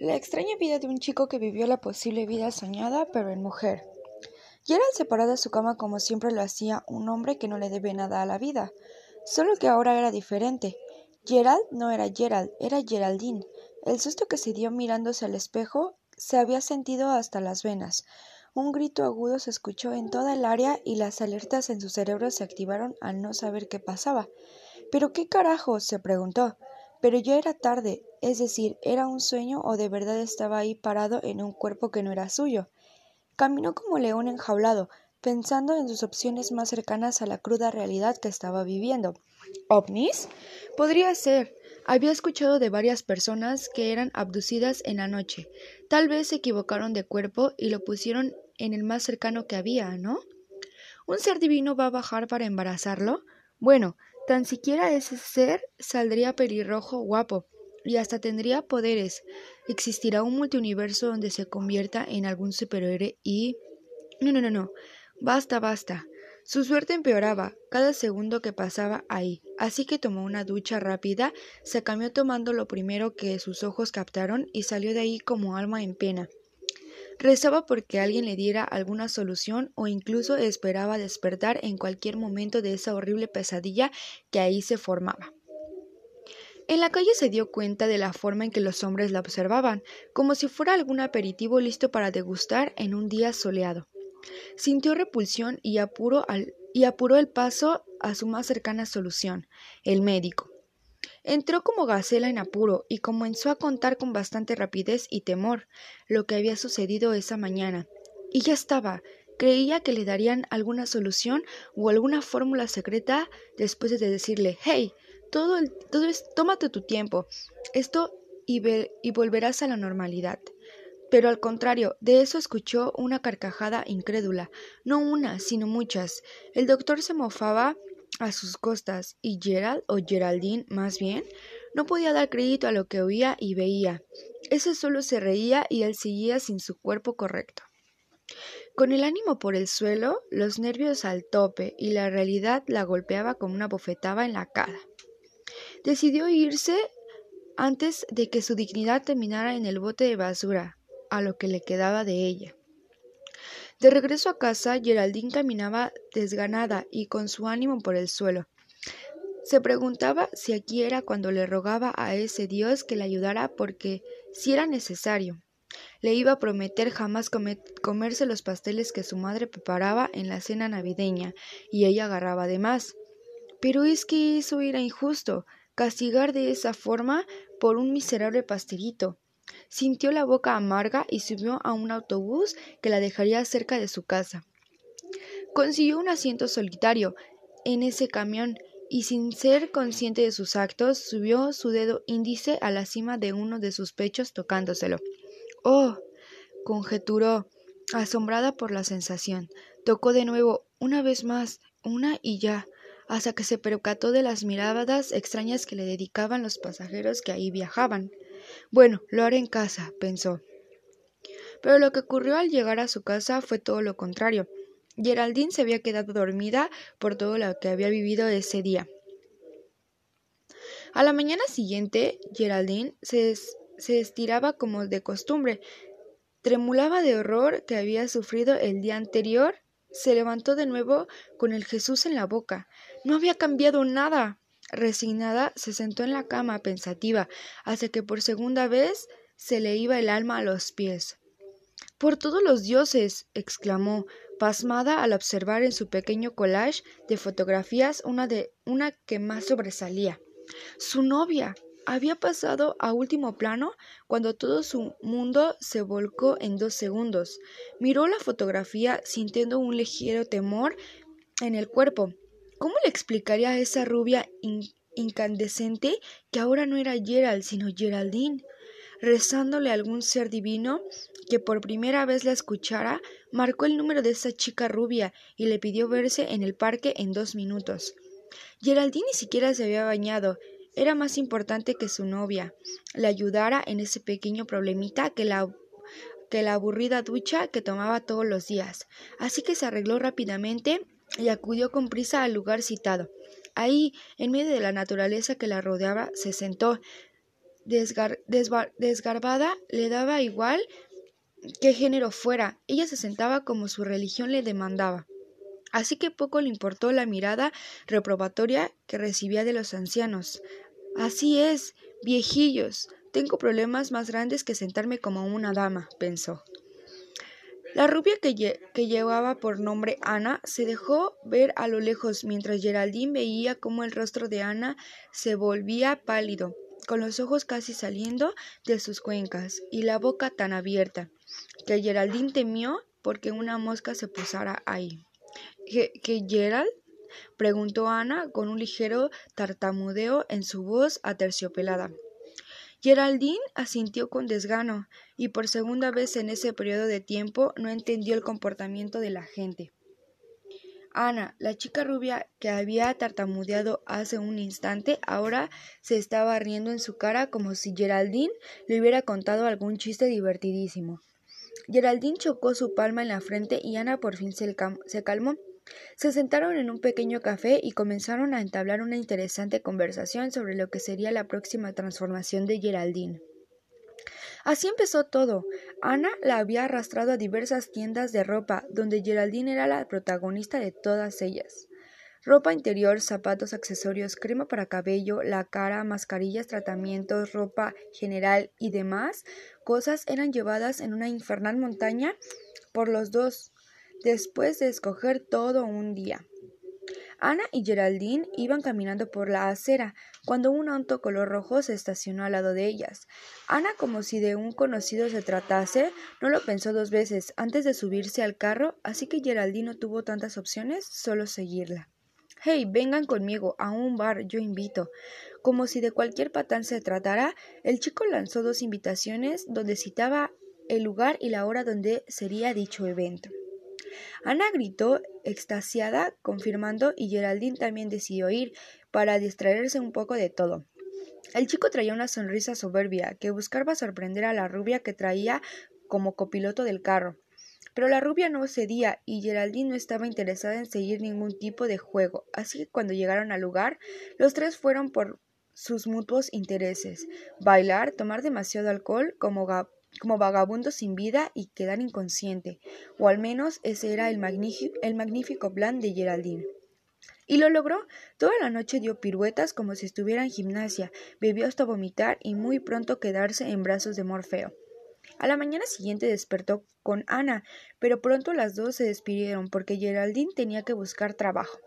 La extraña vida de un chico que vivió la posible vida soñada, pero en mujer. Gerald se paró de su cama como siempre lo hacía un hombre que no le debe nada a la vida, solo que ahora era diferente. Gerald no era Gerald, era Geraldine. El susto que se dio mirándose al espejo se había sentido hasta las venas. Un grito agudo se escuchó en toda el área y las alertas en su cerebro se activaron al no saber qué pasaba. ¿Pero qué carajo? se preguntó. Pero ya era tarde, es decir, ¿era un sueño o de verdad estaba ahí parado en un cuerpo que no era suyo? Caminó como león enjaulado, pensando en sus opciones más cercanas a la cruda realidad que estaba viviendo. ¿Ovnis? Podría ser. Había escuchado de varias personas que eran abducidas en la noche. Tal vez se equivocaron de cuerpo y lo pusieron en el más cercano que había, ¿no? ¿Un ser divino va a bajar para embarazarlo? Bueno, Tan siquiera ese ser saldría pelirrojo guapo y hasta tendría poderes. Existirá un multiuniverso donde se convierta en algún superhéroe y... No, no, no, no. Basta, basta. Su suerte empeoraba cada segundo que pasaba ahí, así que tomó una ducha rápida, se cambió tomando lo primero que sus ojos captaron y salió de ahí como alma en pena. Rezaba porque alguien le diera alguna solución o incluso esperaba despertar en cualquier momento de esa horrible pesadilla que ahí se formaba. En la calle se dio cuenta de la forma en que los hombres la observaban, como si fuera algún aperitivo listo para degustar en un día soleado. Sintió repulsión y, y apuró el paso a su más cercana solución, el médico. Entró como gacela en apuro y comenzó a contar con bastante rapidez y temor lo que había sucedido esa mañana. Y ya estaba. Creía que le darían alguna solución o alguna fórmula secreta después de decirle Hey, todo, el, todo es, tómate tu tiempo. Esto y, y volverás a la normalidad. Pero al contrario, de eso escuchó una carcajada incrédula, no una, sino muchas. El doctor se mofaba a sus costas, y Gerald, o Geraldine más bien, no podía dar crédito a lo que oía y veía. Ese solo se reía y él seguía sin su cuerpo correcto. Con el ánimo por el suelo, los nervios al tope y la realidad la golpeaba como una bofetada en la cara. Decidió irse antes de que su dignidad terminara en el bote de basura, a lo que le quedaba de ella. De regreso a casa, Geraldine caminaba desganada y con su ánimo por el suelo. Se preguntaba si aquí era cuando le rogaba a ese Dios que le ayudara porque, si era necesario, le iba a prometer jamás comerse los pasteles que su madre preparaba en la cena navideña, y ella agarraba de más. Pero es que eso era injusto, castigar de esa forma por un miserable pastelito. Sintió la boca amarga y subió a un autobús que la dejaría cerca de su casa. Consiguió un asiento solitario en ese camión y sin ser consciente de sus actos subió su dedo índice a la cima de uno de sus pechos tocándoselo. Oh. conjeturó, asombrada por la sensación. Tocó de nuevo, una vez más, una y ya, hasta que se percató de las miradas extrañas que le dedicaban los pasajeros que ahí viajaban. Bueno, lo haré en casa, pensó. Pero lo que ocurrió al llegar a su casa fue todo lo contrario. Geraldine se había quedado dormida por todo lo que había vivido ese día. A la mañana siguiente, Geraldine se, se estiraba como de costumbre. Tremulaba de horror que había sufrido el día anterior. Se levantó de nuevo con el Jesús en la boca. No había cambiado nada. Resignada, se sentó en la cama pensativa, hasta que por segunda vez se le iba el alma a los pies. Por todos los dioses. exclamó, pasmada al observar en su pequeño collage de fotografías una de una que más sobresalía. Su novia había pasado a último plano cuando todo su mundo se volcó en dos segundos. Miró la fotografía sintiendo un ligero temor en el cuerpo. ¿Cómo le explicaría a esa rubia incandescente que ahora no era Gerald, sino Geraldine? Rezándole a algún ser divino que por primera vez la escuchara, marcó el número de esa chica rubia y le pidió verse en el parque en dos minutos. Geraldine ni siquiera se había bañado. Era más importante que su novia le ayudara en ese pequeño problemita que la que la aburrida ducha que tomaba todos los días. Así que se arregló rápidamente y acudió con prisa al lugar citado. Ahí, en medio de la naturaleza que la rodeaba, se sentó. desgarbada le daba igual qué género fuera, ella se sentaba como su religión le demandaba. Así que poco le importó la mirada reprobatoria que recibía de los ancianos. Así es, viejillos, tengo problemas más grandes que sentarme como una dama, pensó. La rubia que, llevaba por nombre Ana se dejó ver a lo lejos mientras Geraldine veía cómo el rostro de Ana se volvía pálido, con los ojos casi saliendo de sus cuencas y la boca tan abierta, que Geraldine temió porque una mosca se posara ahí. ¿Que, Gerald? preguntó Ana con un ligero tartamudeo en su voz aterciopelada. Geraldine asintió con desgano, y por segunda vez en ese periodo de tiempo no entendió el comportamiento de la gente. Ana, la chica rubia que había tartamudeado hace un instante, ahora se estaba riendo en su cara como si Geraldine le hubiera contado algún chiste divertidísimo. Geraldine chocó su palma en la frente y Ana por fin se, calmó. Se sentaron en un pequeño café y comenzaron a entablar una interesante conversación sobre lo que sería la próxima transformación de Geraldine. Así empezó todo. Ana la había arrastrado a diversas tiendas de ropa, donde Geraldine era la protagonista de todas ellas. Ropa interior, zapatos, accesorios, crema para cabello, la cara, mascarillas, tratamientos, ropa general y demás cosas eran llevadas en una infernal montaña por los dos, después de escoger todo un día. Ana y Geraldine iban caminando por la acera cuando un auto color rojo se estacionó al lado de ellas. Ana, como si de un conocido se tratase, no lo pensó dos veces antes de subirse al carro, así que Geraldine no tuvo tantas opciones, solo seguirla. Hey, vengan conmigo a un bar, yo invito. Como si de cualquier patán se tratara, el chico lanzó dos invitaciones donde citaba el lugar y la hora donde sería dicho evento. Ana gritó extasiada, confirmando, y Geraldine también decidió ir, para distraerse un poco de todo. El chico traía una sonrisa soberbia, que buscaba sorprender a la rubia que traía como copiloto del carro. Pero la rubia no cedía y Geraldine no estaba interesada en seguir ningún tipo de juego, así que cuando llegaron al lugar, los tres fueron por sus mutuos intereses bailar, tomar demasiado alcohol como como vagabundo sin vida y quedar inconsciente, o al menos ese era el, el magnífico plan de Geraldine. Y lo logró. Toda la noche dio piruetas como si estuviera en gimnasia, bebió hasta vomitar y muy pronto quedarse en brazos de Morfeo. A la mañana siguiente despertó con Ana, pero pronto las dos se despidieron porque Geraldine tenía que buscar trabajo.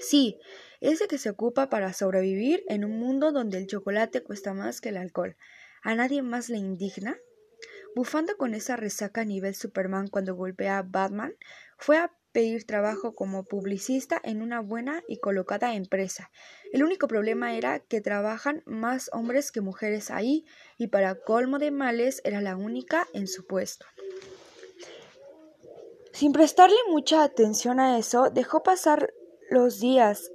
Sí, ese que se ocupa para sobrevivir en un mundo donde el chocolate cuesta más que el alcohol. ¿A nadie más le indigna? Bufando con esa resaca a nivel Superman cuando golpea a Batman, fue a pedir trabajo como publicista en una buena y colocada empresa. El único problema era que trabajan más hombres que mujeres ahí, y para colmo de males era la única en su puesto. Sin prestarle mucha atención a eso, dejó pasar los días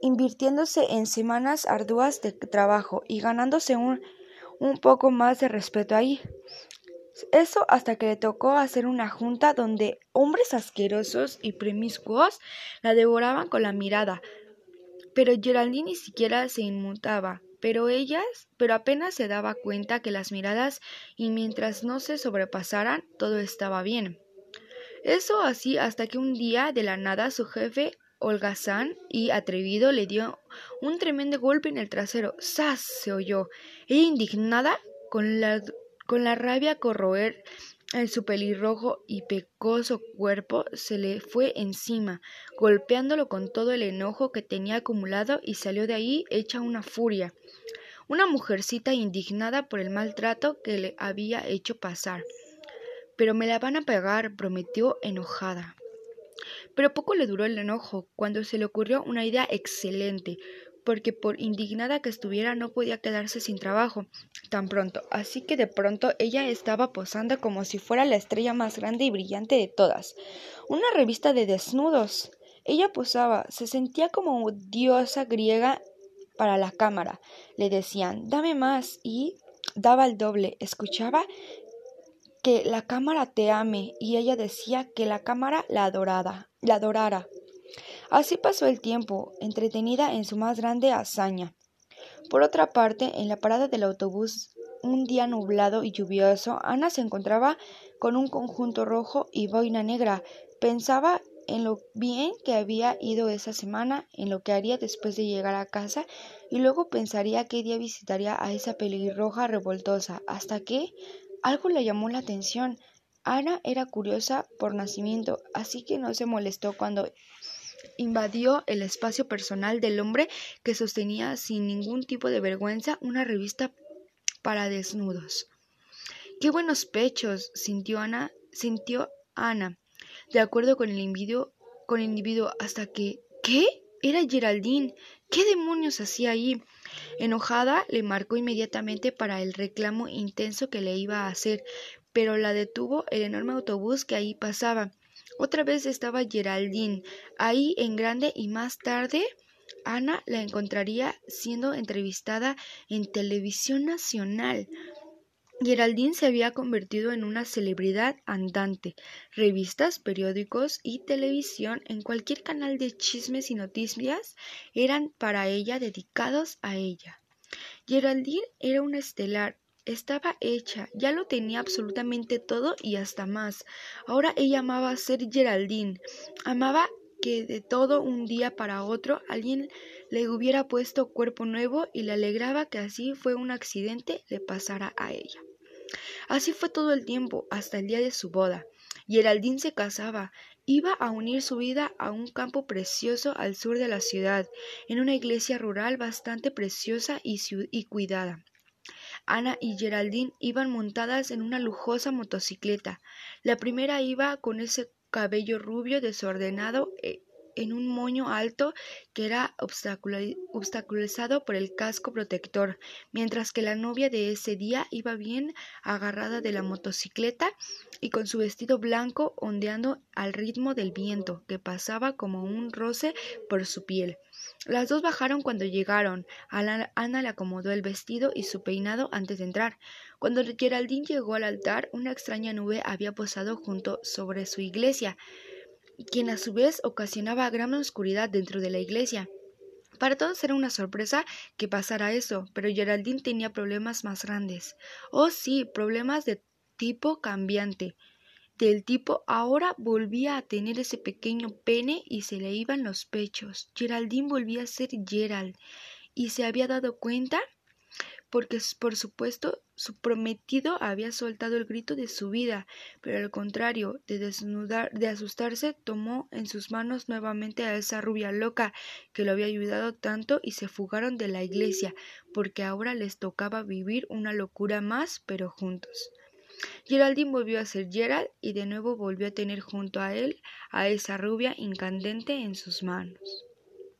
invirtiéndose en semanas arduas de trabajo y ganándose un un poco más de respeto ahí. Eso hasta que le tocó hacer una junta donde hombres asquerosos y promiscuos la devoraban con la mirada. Pero Geraldine ni siquiera se inmutaba, pero ellas, pero apenas se daba cuenta que las miradas y mientras no se sobrepasaran, todo estaba bien. Eso así hasta que un día de la nada su jefe holgazán y atrevido le dio un tremendo golpe en el trasero. ¡Sas! se oyó. Ella indignada, con la, con la rabia corroer en su pelirrojo y pecoso cuerpo, se le fue encima, golpeándolo con todo el enojo que tenía acumulado y salió de ahí hecha una furia. Una mujercita indignada por el maltrato que le había hecho pasar. Pero me la van a pagar, prometió enojada. Pero poco le duró el enojo cuando se le ocurrió una idea excelente, porque por indignada que estuviera no podía quedarse sin trabajo tan pronto, así que de pronto ella estaba posando como si fuera la estrella más grande y brillante de todas. Una revista de desnudos. Ella posaba, se sentía como diosa griega para la cámara. Le decían, dame más y daba el doble. Escuchaba que la cámara te ame y ella decía que la cámara la adorada, la adorara. Así pasó el tiempo, entretenida en su más grande hazaña. Por otra parte, en la parada del autobús, un día nublado y lluvioso, Ana se encontraba con un conjunto rojo y boina negra. Pensaba en lo bien que había ido esa semana, en lo que haría después de llegar a casa, y luego pensaría qué día visitaría a esa pelirroja revoltosa, hasta que algo le llamó la atención. Ana era curiosa por nacimiento, así que no se molestó cuando invadió el espacio personal del hombre que sostenía sin ningún tipo de vergüenza una revista para desnudos. Qué buenos pechos, sintió Ana, sintió Ana, de acuerdo con el individuo, con el individuo hasta que ¿qué? Era Geraldine. ¿Qué demonios hacía ahí? Enojada, le marcó inmediatamente para el reclamo intenso que le iba a hacer, pero la detuvo el enorme autobús que ahí pasaba. Otra vez estaba Geraldine, ahí en grande y más tarde Ana la encontraría siendo entrevistada en televisión nacional. Geraldine se había convertido en una celebridad andante. Revistas, periódicos y televisión en cualquier canal de chismes y noticias eran para ella dedicados a ella. Geraldine era una estelar, estaba hecha, ya lo tenía absolutamente todo y hasta más. Ahora ella amaba ser Geraldine, amaba que de todo un día para otro alguien le hubiera puesto cuerpo nuevo y le alegraba que así fue un accidente le pasara a ella. Así fue todo el tiempo, hasta el día de su boda. Geraldine se casaba, iba a unir su vida a un campo precioso al sur de la ciudad, en una iglesia rural bastante preciosa y, y cuidada. Ana y Geraldine iban montadas en una lujosa motocicleta. La primera iba con ese cabello rubio desordenado e en un moño alto que era obstaculizado por el casco protector, mientras que la novia de ese día iba bien agarrada de la motocicleta y con su vestido blanco ondeando al ritmo del viento que pasaba como un roce por su piel. Las dos bajaron cuando llegaron. Ana le acomodó el vestido y su peinado antes de entrar. Cuando Geraldine llegó al altar, una extraña nube había posado junto sobre su iglesia quien a su vez ocasionaba gran oscuridad dentro de la iglesia. Para todos era una sorpresa que pasara eso, pero Geraldine tenía problemas más grandes. Oh sí, problemas de tipo cambiante. Del tipo ahora volvía a tener ese pequeño pene y se le iban los pechos. Geraldine volvía a ser Gerald y se había dado cuenta porque por supuesto su prometido había soltado el grito de su vida, pero al contrario de desnudar, de asustarse, tomó en sus manos nuevamente a esa rubia loca que lo había ayudado tanto y se fugaron de la iglesia, porque ahora les tocaba vivir una locura más, pero juntos. Geraldine volvió a ser Gerald y de nuevo volvió a tener junto a él a esa rubia incandente en sus manos.